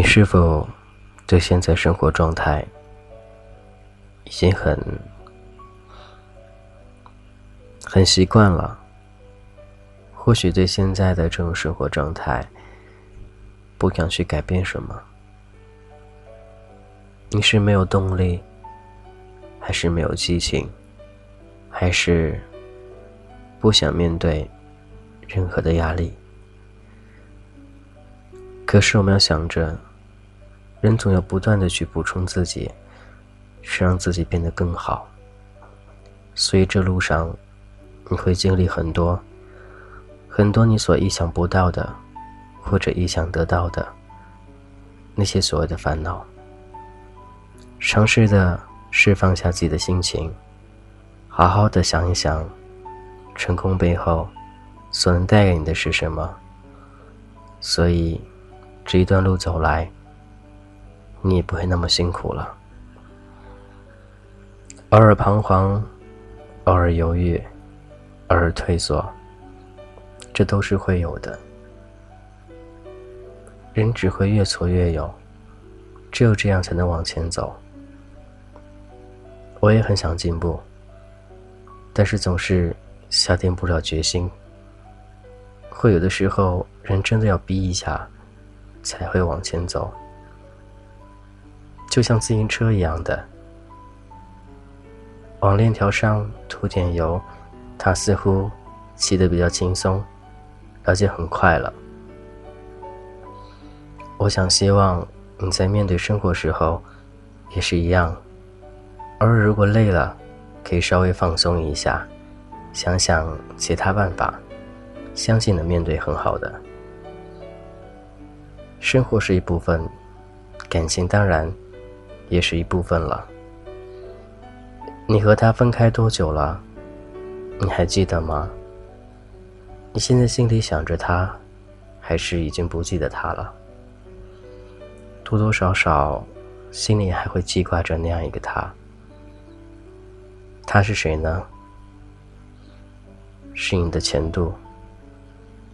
你是否对现在生活状态已经很很习惯了？或许对现在的这种生活状态不想去改变什么？你是没有动力，还是没有激情，还是不想面对任何的压力？可是我们要想着，人总要不断的去补充自己，去让自己变得更好。所以这路上，你会经历很多，很多你所意想不到的，或者意想得到的那些所谓的烦恼。尝试的释放下自己的心情，好好的想一想，成功背后所能带给你的是什么。所以。这一段路走来，你也不会那么辛苦了。偶尔彷徨，偶尔犹豫，偶尔退缩，这都是会有的。人只会越挫越勇，只有这样才能往前走。我也很想进步，但是总是下定不了决心。会有的时候，人真的要逼一下。才会往前走，就像自行车一样的，往链条上涂点油，它似乎骑得比较轻松，而且很快了。我想希望你在面对生活时候也是一样，偶尔如果累了，可以稍微放松一下，想想其他办法，相信能面对很好的。生活是一部分，感情当然也是一部分了。你和他分开多久了？你还记得吗？你现在心里想着他，还是已经不记得他了？多多少少，心里还会记挂着那样一个他。他是谁呢？是你的前度，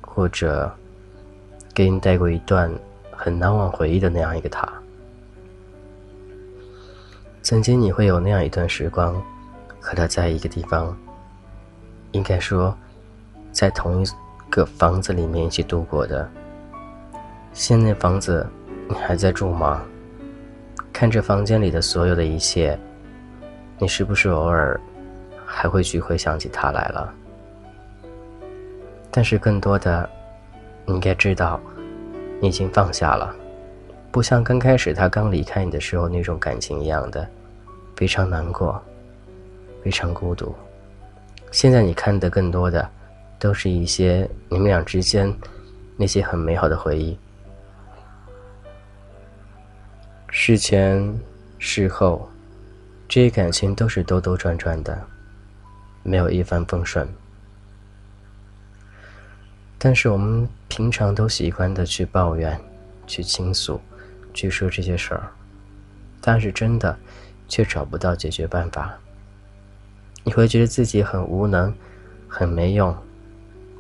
或者给你带过一段？很难忘回忆的那样一个他，曾经你会有那样一段时光，和他在一个地方，应该说，在同一个房子里面一起度过的。现在房子你还在住吗？看着房间里的所有的一切，你是不是偶尔还会去回想起他来了？但是更多的，你应该知道。你已经放下了，不像刚开始他刚离开你的时候那种感情一样的，非常难过，非常孤独。现在你看的更多的，都是一些你们俩之间那些很美好的回忆。事前、事后，这些感情都是兜兜转转的，没有一帆风顺。但是我们平常都习惯的去抱怨、去倾诉、去说这些事儿，但是真的却找不到解决办法。你会觉得自己很无能、很没用。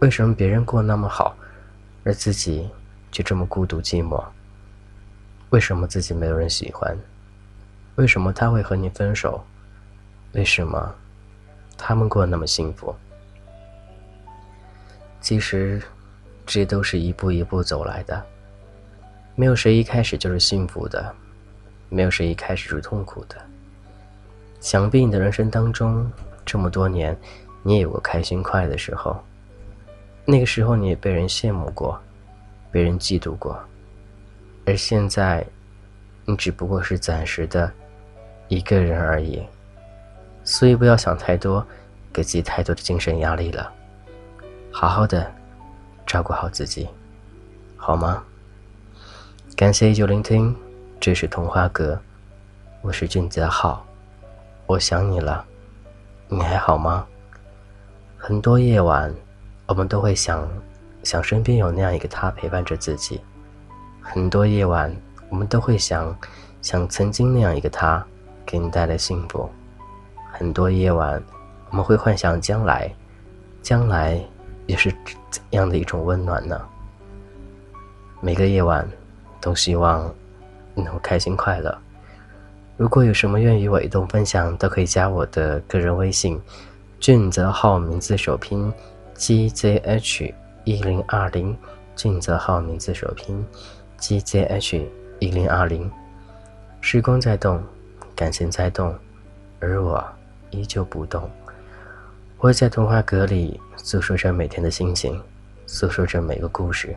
为什么别人过那么好，而自己却这么孤独寂寞？为什么自己没有人喜欢？为什么他会和你分手？为什么他们过那么幸福？其实。这都是一步一步走来的，没有谁一开始就是幸福的，没有谁一开始是痛苦的。想必你的人生当中，这么多年，你也有过开心快乐的时候，那个时候你也被人羡慕过，被人嫉妒过，而现在，你只不过是暂时的一个人而已，所以不要想太多，给自己太多的精神压力了，好好的。照顾好自己，好吗？感谢依旧聆听，这是童话阁，我是俊泽浩，我想你了，你还好吗？很多夜晚，我们都会想，想身边有那样一个他陪伴着自己；很多夜晚，我们都会想，想曾经那样一个他给你带来幸福；很多夜晚，我们会幻想将来，将来。也是怎样的一种温暖呢？每个夜晚，都希望能开心快乐。如果有什么愿与我移动分享，都可以加我的个人微信，俊泽号名字首拼 G Z H 一零二零，俊泽号名字首拼 G Z H 一零二零。时光在动，感情在动，而我依旧不动。我在童话阁里诉说着每天的心情，诉说着每个故事，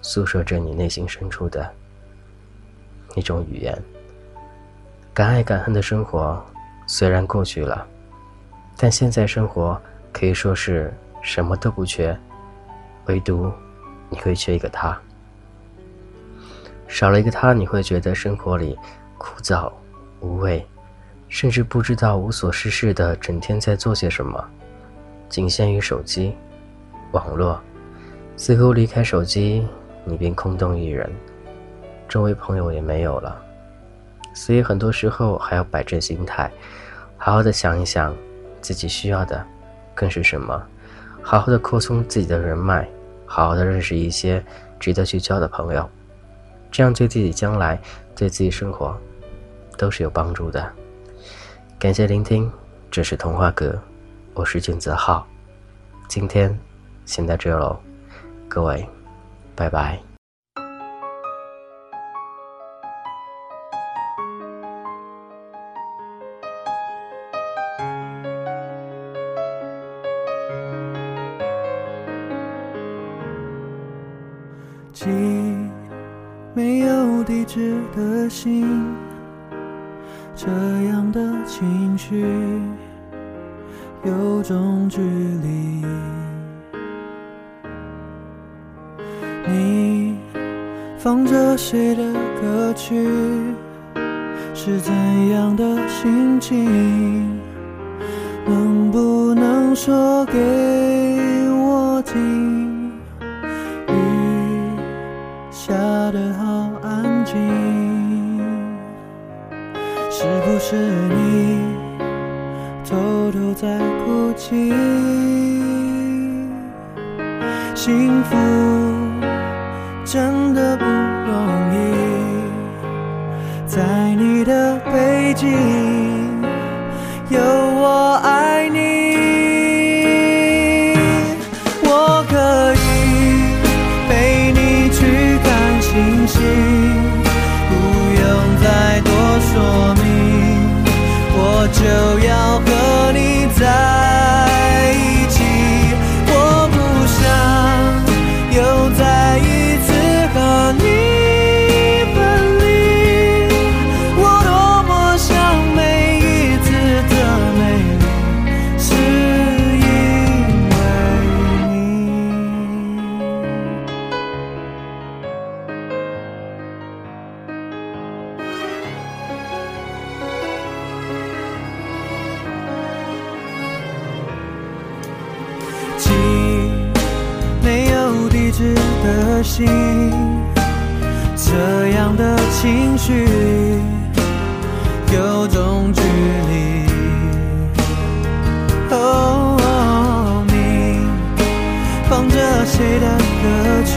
诉说着你内心深处的一种语言。敢爱敢恨的生活虽然过去了，但现在生活可以说是什么都不缺，唯独你会缺一个他。少了一个他，你会觉得生活里。枯燥、无味，甚至不知道无所事事的整天在做些什么，仅限于手机、网络。似乎离开手机，你便空洞一人，周围朋友也没有了。所以很多时候还要摆正心态，好好的想一想，自己需要的更是什么，好好的扩充自己的人脉，好好的认识一些值得去交的朋友，这样对自己将来、对自己生活。都是有帮助的。感谢聆听，这是童话阁，我是俊泽浩，今天先到这喽，各位，拜拜。这样的情绪有种距离。你放着谁的歌曲？是怎样的心情？能不能说给我听？雨下得好安静。是你偷偷在哭泣？幸福真的不容易，在你的背景就要心，这样的情绪有种距离。哦，你放着谁的歌曲？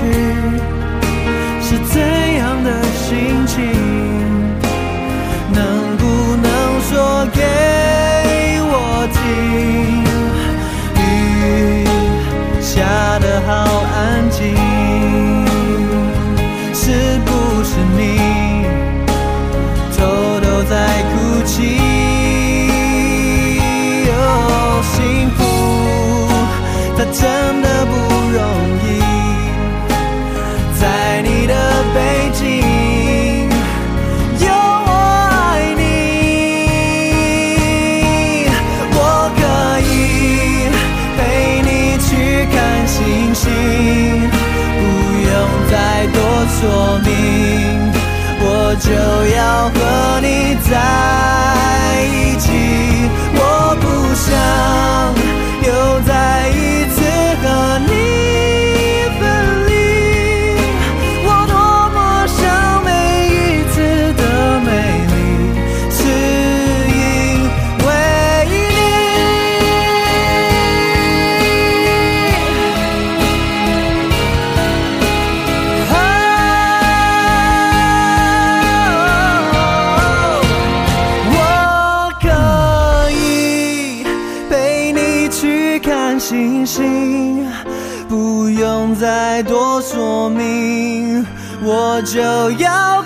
说明，我就要和你在。就要